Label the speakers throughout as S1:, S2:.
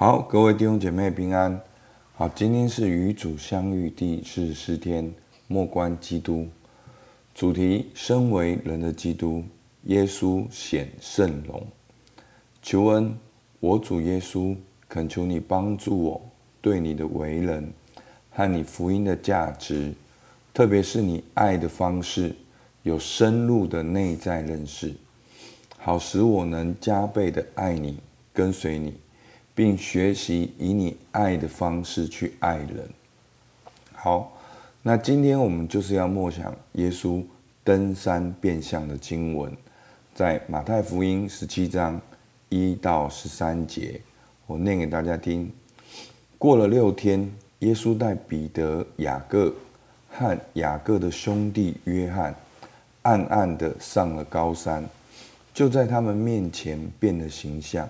S1: 好，各位弟兄姐妹平安。好，今天是与主相遇第四十四天，莫关基督。主题：身为人的基督，耶稣显圣容。求恩，我主耶稣，恳求你帮助我，对你的为人和你福音的价值，特别是你爱的方式，有深入的内在认识，好使我能加倍的爱你，跟随你。并学习以你爱的方式去爱人。好，那今天我们就是要默想耶稣登山变相的经文，在马太福音十七章一到十三节，我念给大家听。过了六天，耶稣带彼得、雅各和雅各的兄弟约翰，暗暗的上了高山，就在他们面前变了形象。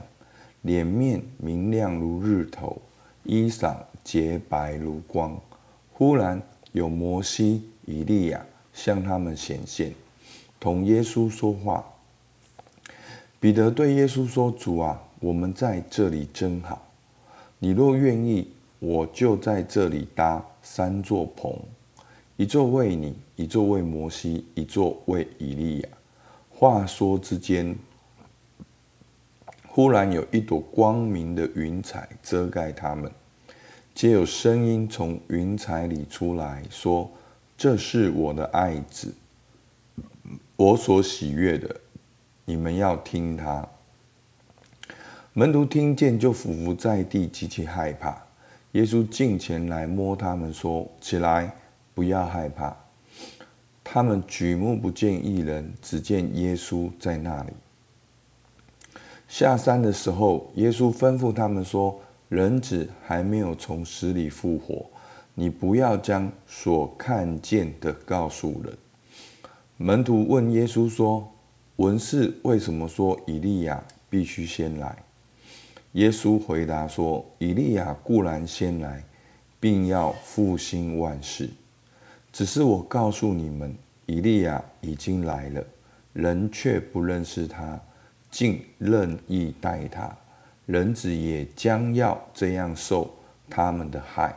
S1: 脸面明亮如日头，衣裳洁白如光。忽然有摩西、以利亚向他们显现，同耶稣说话。彼得对耶稣说：“主啊，我们在这里真好。你若愿意，我就在这里搭三座棚，一座为你，一座为摩西，一座为以利亚。”话说之间。忽然有一朵光明的云彩遮盖他们，接有声音从云彩里出来说：“这是我的爱子，我所喜悦的，你们要听他。”门徒听见就俯伏在地，极其害怕。耶稣近前来摸他们说：“起来，不要害怕。”他们举目不见一人，只见耶稣在那里。下山的时候，耶稣吩咐他们说：“人子还没有从死里复活，你不要将所看见的告诉人。”门徒问耶稣说：“文士为什么说以利亚必须先来？”耶稣回答说：“以利亚固然先来，并要复兴万事。只是我告诉你们，以利亚已经来了，人却不认识他。”竟任意待他，人子也将要这样受他们的害。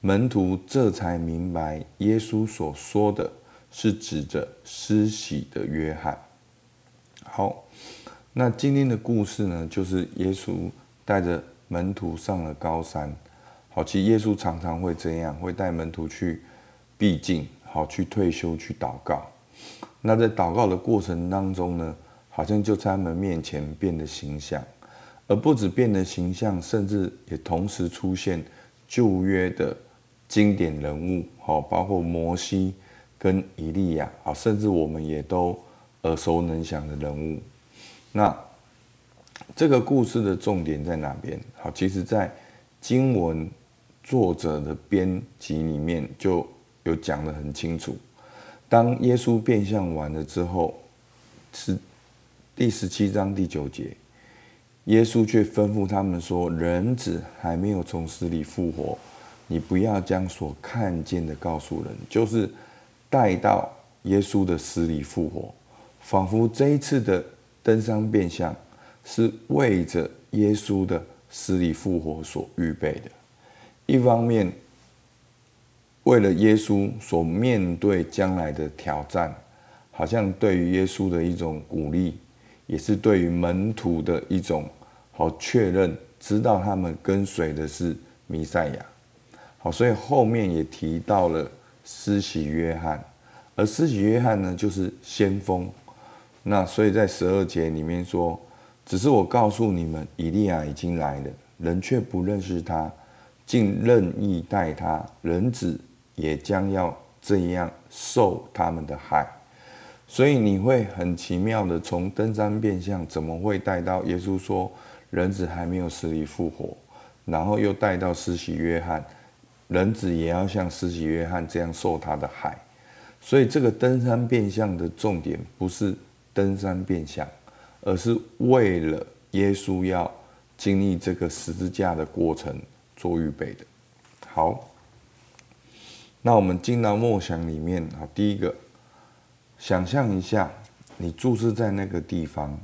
S1: 门徒这才明白，耶稣所说的是指着施洗的约翰。好，那今天的故事呢，就是耶稣带着门徒上了高山。好，其实耶稣常常会这样，会带门徒去避静，好，去退休，去祷告。那在祷告的过程当中呢，好像就在他们面前变得形象，而不止变得形象，甚至也同时出现旧约的经典人物，好，包括摩西跟以利亚，好，甚至我们也都耳熟能详的人物。那这个故事的重点在哪边？好，其实在经文作者的编辑里面就有讲得很清楚。当耶稣变相完了之后，是。第十七章第九节，耶稣却吩咐他们说：“人子还没有从死里复活，你不要将所看见的告诉人。”就是带到耶稣的死里复活，仿佛这一次的登山变相是为着耶稣的死里复活所预备的。一方面，为了耶稣所面对将来的挑战，好像对于耶稣的一种鼓励。也是对于门徒的一种好确认，知道他们跟随的是弥赛亚。好，所以后面也提到了施洗约翰，而施洗约翰呢，就是先锋。那所以在十二节里面说，只是我告诉你们，以利亚已经来了，人却不认识他，竟任意待他，人子也将要这样受他们的害。所以你会很奇妙的从登山变相，怎么会带到耶稣说人子还没有死里复活，然后又带到施洗约翰，人子也要像施洗约翰这样受他的害。所以这个登山变相的重点不是登山变相，而是为了耶稣要经历这个十字架的过程做预备的。好，那我们进到默想里面啊，第一个。想象一下，你注视在那个地方，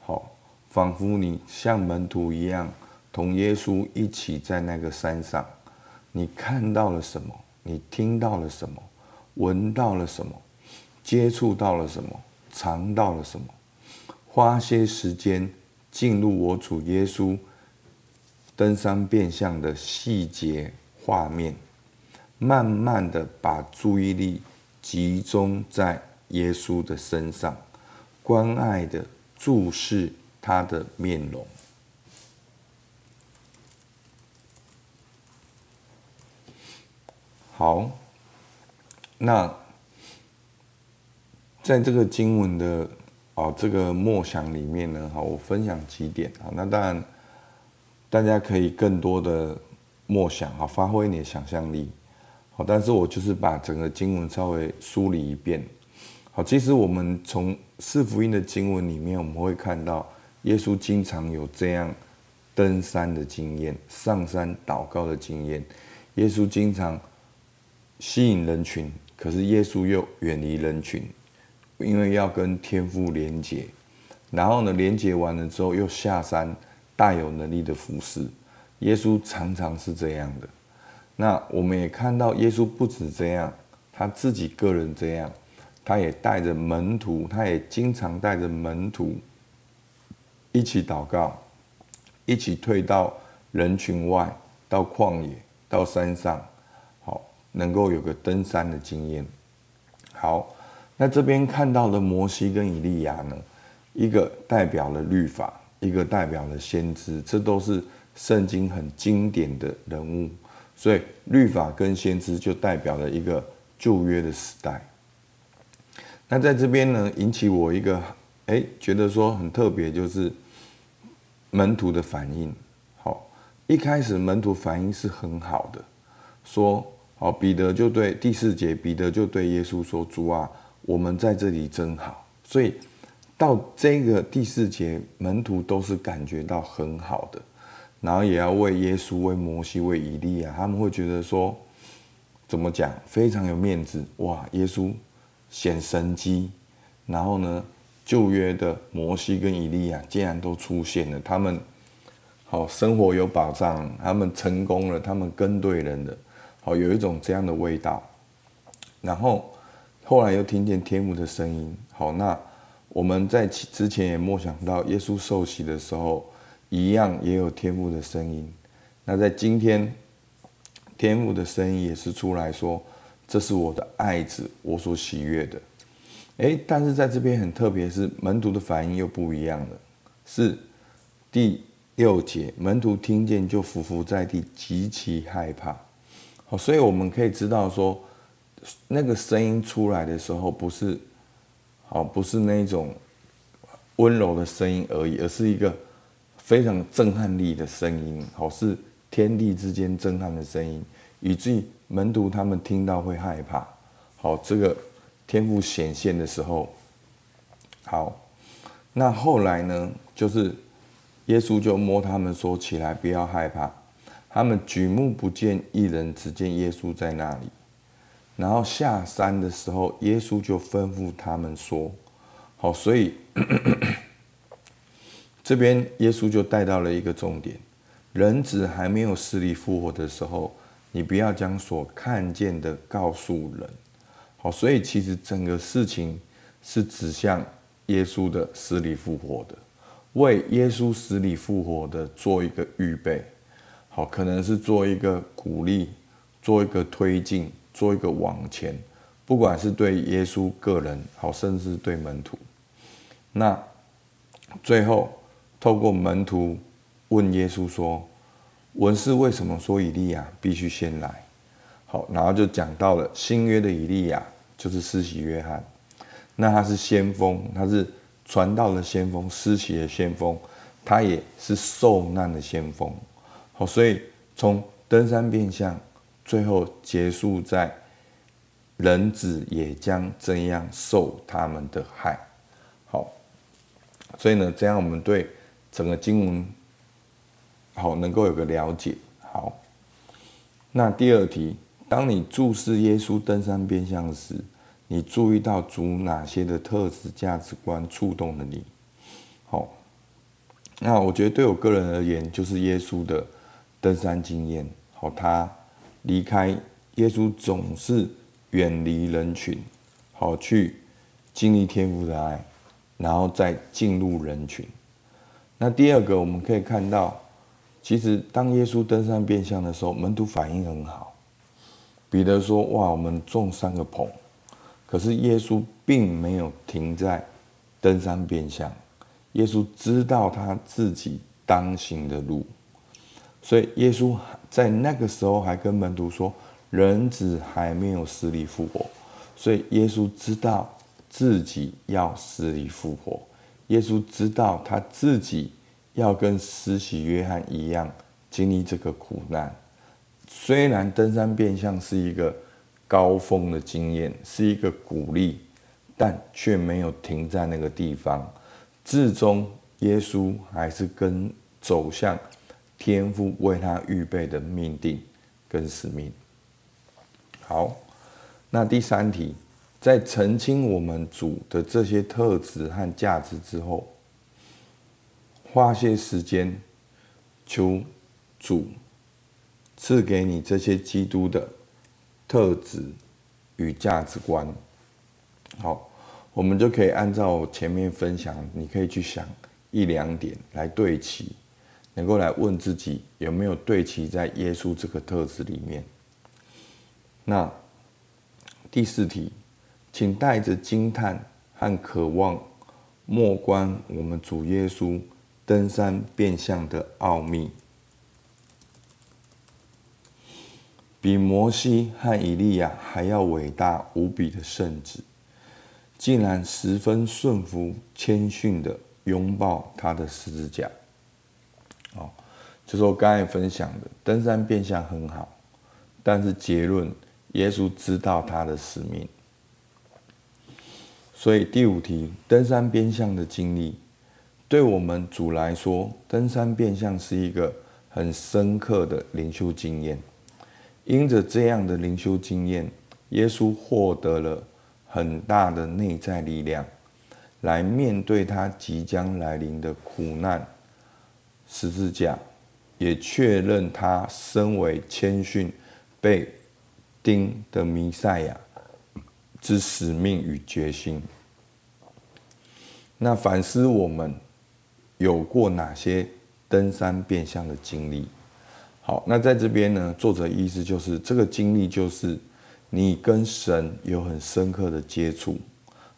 S1: 好，仿佛你像门徒一样，同耶稣一起在那个山上，你看到了什么？你听到了什么？闻到了什么？接触到了什么？尝到了什么？花些时间进入我主耶稣登山变相的细节画面，慢慢的把注意力集中在耶稣的身上，关爱的注视他的面容。好，那在这个经文的哦这个默想里面呢，好，我分享几点啊。那当然，大家可以更多的默想啊，发挥你的想象力。好，但是我就是把整个经文稍微梳理一遍。好，其实我们从四福音的经文里面，我们会看到耶稣经常有这样登山的经验，上山祷告的经验。耶稣经常。吸引人群，可是耶稣又远离人群，因为要跟天父连结。然后呢，连结完了之后又下山，大有能力的服侍。耶稣常常是这样的。那我们也看到，耶稣不止这样，他自己个人这样，他也带着门徒，他也经常带着门徒一起祷告，一起退到人群外，到旷野，到山上。好能够有个登山的经验。好，那这边看到的摩西跟以利亚呢，一个代表了律法，一个代表了先知，这都是圣经很经典的人物。所以律法跟先知就代表了一个旧约的时代。那在这边呢，引起我一个哎，觉得说很特别，就是门徒的反应。好，一开始门徒反应是很好的，说。好，彼得就对第四节，彼得就对耶稣说：“主啊，我们在这里真好。”所以到这个第四节，门徒都是感觉到很好的，然后也要为耶稣、为摩西、为以利亚，他们会觉得说，怎么讲，非常有面子哇！耶稣显神机，然后呢，旧约的摩西跟以利亚竟然都出现了，他们好生活有保障，他们成功了，他们跟对人了。好，有一种这样的味道，然后后来又听见天父的声音。好，那我们在之前也默想到，耶稣受洗的时候，一样也有天父的声音。那在今天，天父的声音也是出来说：“这是我的爱子，我所喜悦的。”诶，但是在这边很特别，是门徒的反应又不一样了。是第六节，门徒听见就伏伏在地，极其害怕。好，所以我们可以知道说，那个声音出来的时候，不是，好，不是那种温柔的声音而已，而是一个非常震撼力的声音，好，是天地之间震撼的声音，以至于门徒他们听到会害怕。好，这个天赋显现的时候，好，那后来呢，就是耶稣就摸他们说：“起来，不要害怕。”他们举目不见一人，只见耶稣在那里。然后下山的时候，耶稣就吩咐他们说：“好，所以 这边耶稣就带到了一个重点：人子还没有势力复活的时候，你不要将所看见的告诉人。好，所以其实整个事情是指向耶稣的死里复活的，为耶稣死里复活的做一个预备。”好，可能是做一个鼓励，做一个推进，做一个往前，不管是对耶稣个人，好，甚至对门徒。那最后透过门徒问耶稣说：“文士为什么说以利亚必须先来？”好，然后就讲到了新约的以利亚就是施洗约翰，那他是先锋，他是传道的先锋，施洗的先锋，他也是受难的先锋。好，所以从登山变相，最后结束在人子也将这样受他们的害。好，所以呢，这样我们对整个经文好能够有个了解。好，那第二题，当你注视耶稣登山变相时，你注意到主哪些的特质价值观触动了你？好，那我觉得对我个人而言，就是耶稣的登山经验。好，他离开耶稣总是远离人群，好去经历天父的爱，然后再进入人群。那第二个，我们可以看到，其实当耶稣登山变相的时候，门徒反应很好。彼得说：“哇，我们种三个棚。”可是耶稣并没有停在登山变相。耶稣知道他自己当行的路，所以耶稣在那个时候还跟门徒说：“人子还没有死里复活。”所以耶稣知道自己要死里复活。耶稣知道他自己要跟施洗约翰一样经历这个苦难。虽然登山变相是一个高峰的经验，是一个鼓励，但却没有停在那个地方。至终，耶稣还是跟走向天父为他预备的命定跟使命。好，那第三题，在澄清我们主的这些特质和价值之后，花些时间求主。赐给你这些基督的特质与价值观，好，我们就可以按照前面分享，你可以去想一两点来对齐，能够来问自己有没有对齐在耶稣这个特质里面。那第四题，请带着惊叹和渴望，默观我们主耶稣登山变相的奥秘。比摩西和以利亚还要伟大无比的圣子，竟然十分顺服、谦逊的拥抱他的十字架。哦，就是我刚才分享的，登山变相很好，但是结论，耶稣知道他的使命。所以第五题，登山变相的经历，对我们主来说，登山变相是一个很深刻的灵修经验。因着这样的灵修经验，耶稣获得了很大的内在力量，来面对他即将来临的苦难十字架，也确认他身为谦逊被钉的弥赛亚之使命与决心。那反思我们有过哪些登山变相的经历？好，那在这边呢，作者意思就是这个经历就是你跟神有很深刻的接触，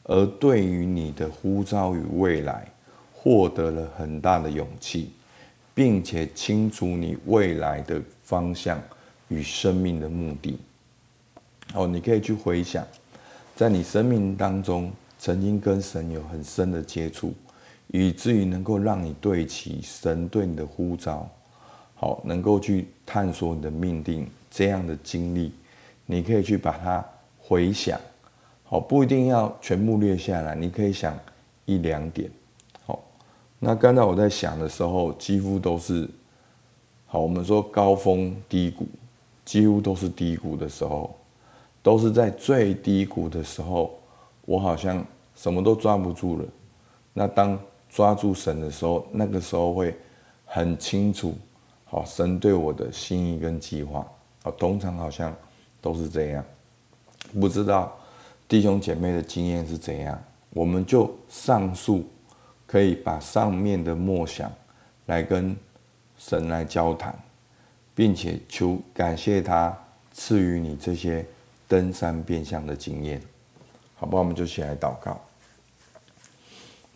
S1: 而对于你的呼召与未来获得了很大的勇气，并且清楚你未来的方向与生命的目的。哦，你可以去回想，在你生命当中曾经跟神有很深的接触，以至于能够让你对齐神对你的呼召。好，能够去探索你的命定这样的经历，你可以去把它回想。好，不一定要全部列下来，你可以想一两点。好，那刚才我在想的时候，几乎都是好。我们说高峰低谷，几乎都是低谷的时候，都是在最低谷的时候，我好像什么都抓不住了。那当抓住神的时候，那个时候会很清楚。好，神对我的心意跟计划，啊，通常好像都是这样。不知道弟兄姐妹的经验是怎样？我们就上述可以把上面的默想来跟神来交谈，并且求感谢他赐予你这些登山变相的经验，好不好？我们就起来祷告。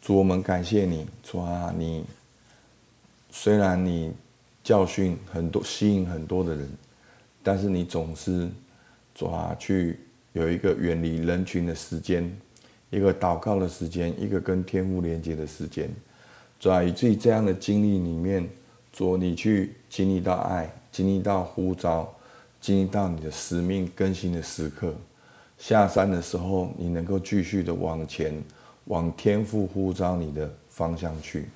S1: 主，我们感谢你，主啊，你虽然你。教训很多，吸引很多的人，但是你总是抓去有一个远离人群的时间，一个祷告的时间，一个跟天父连接的时间，抓以至于这样的经历里面，做你去经历到爱，经历到呼召，经历到你的使命更新的时刻。下山的时候，你能够继续的往前，往天父呼召你的方向去，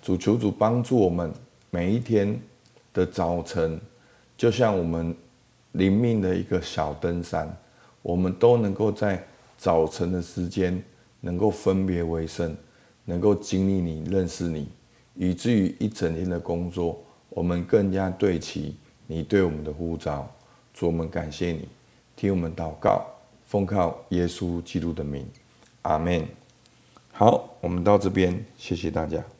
S1: 主求主帮助我们每一天的早晨，就像我们灵命的一个小登山，我们都能够在早晨的时间能够分别为圣，能够经历你，认识你，以至于一整天的工作，我们更加对齐你对我们的呼召。主，我们感谢你，听我们祷告，奉靠耶稣基督的名，阿门。好我们到这边谢谢大家。